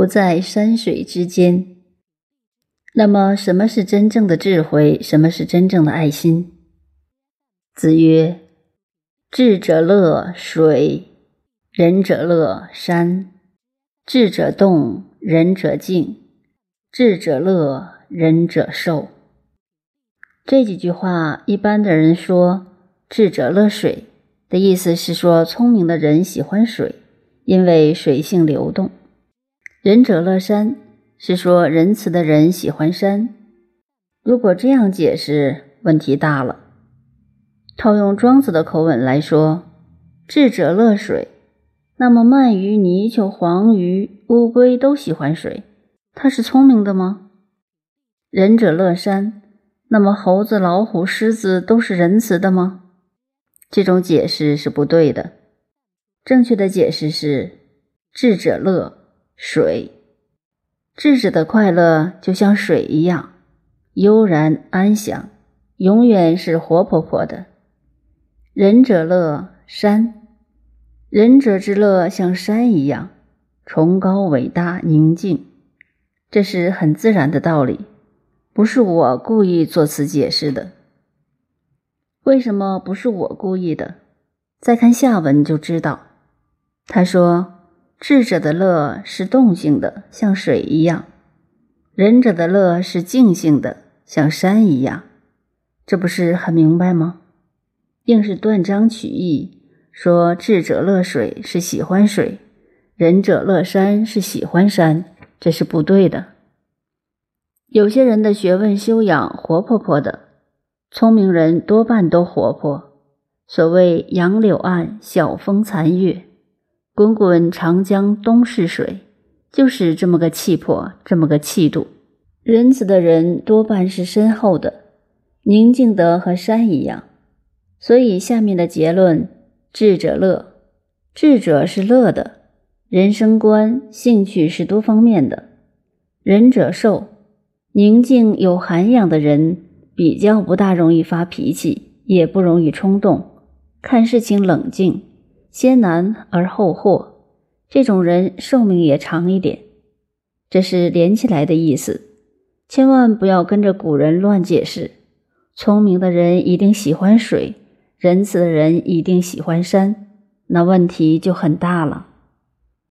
不在山水之间。那么，什么是真正的智慧？什么是真正的爱心？子曰：“智者乐水，仁者乐山。智者动，仁者静；智者乐，仁者寿。”这几句话，一般的人说“智者乐水”的意思是说，聪明的人喜欢水，因为水性流动；“仁者乐山”是说仁慈的人喜欢山。如果这样解释，问题大了。套用庄子的口吻来说，“智者乐水”，那么鳗鱼、泥鳅、黄鱼、乌龟都喜欢水，它是聪明的吗？“仁者乐山”。那么，猴子、老虎、狮子都是仁慈的吗？这种解释是不对的。正确的解释是：智者乐水，智者的快乐就像水一样悠然安详，永远是活泼泼的。仁者乐山，仁者之乐像山一样崇高、伟大、宁静，这是很自然的道理。不是我故意做此解释的。为什么不是我故意的？再看下文就知道。他说：“智者的乐是动性的，像水一样；仁者的乐是静性的，像山一样。”这不是很明白吗？硬是断章取义，说智者乐水是喜欢水，仁者乐山是喜欢山，这是不对的。有些人的学问修养活泼泼的，聪明人多半都活泼。所谓“杨柳岸，晓风残月，滚滚长江东逝水”，就是这么个气魄，这么个气度。仁慈的人多半是深厚的，宁静的和山一样。所以下面的结论：智者乐，智者是乐的，人生观、兴趣是多方面的；仁者寿。宁静有涵养的人，比较不大容易发脾气，也不容易冲动，看事情冷静，先难而后获。这种人寿命也长一点。这是连起来的意思，千万不要跟着古人乱解释。聪明的人一定喜欢水，仁慈的人一定喜欢山，那问题就很大了。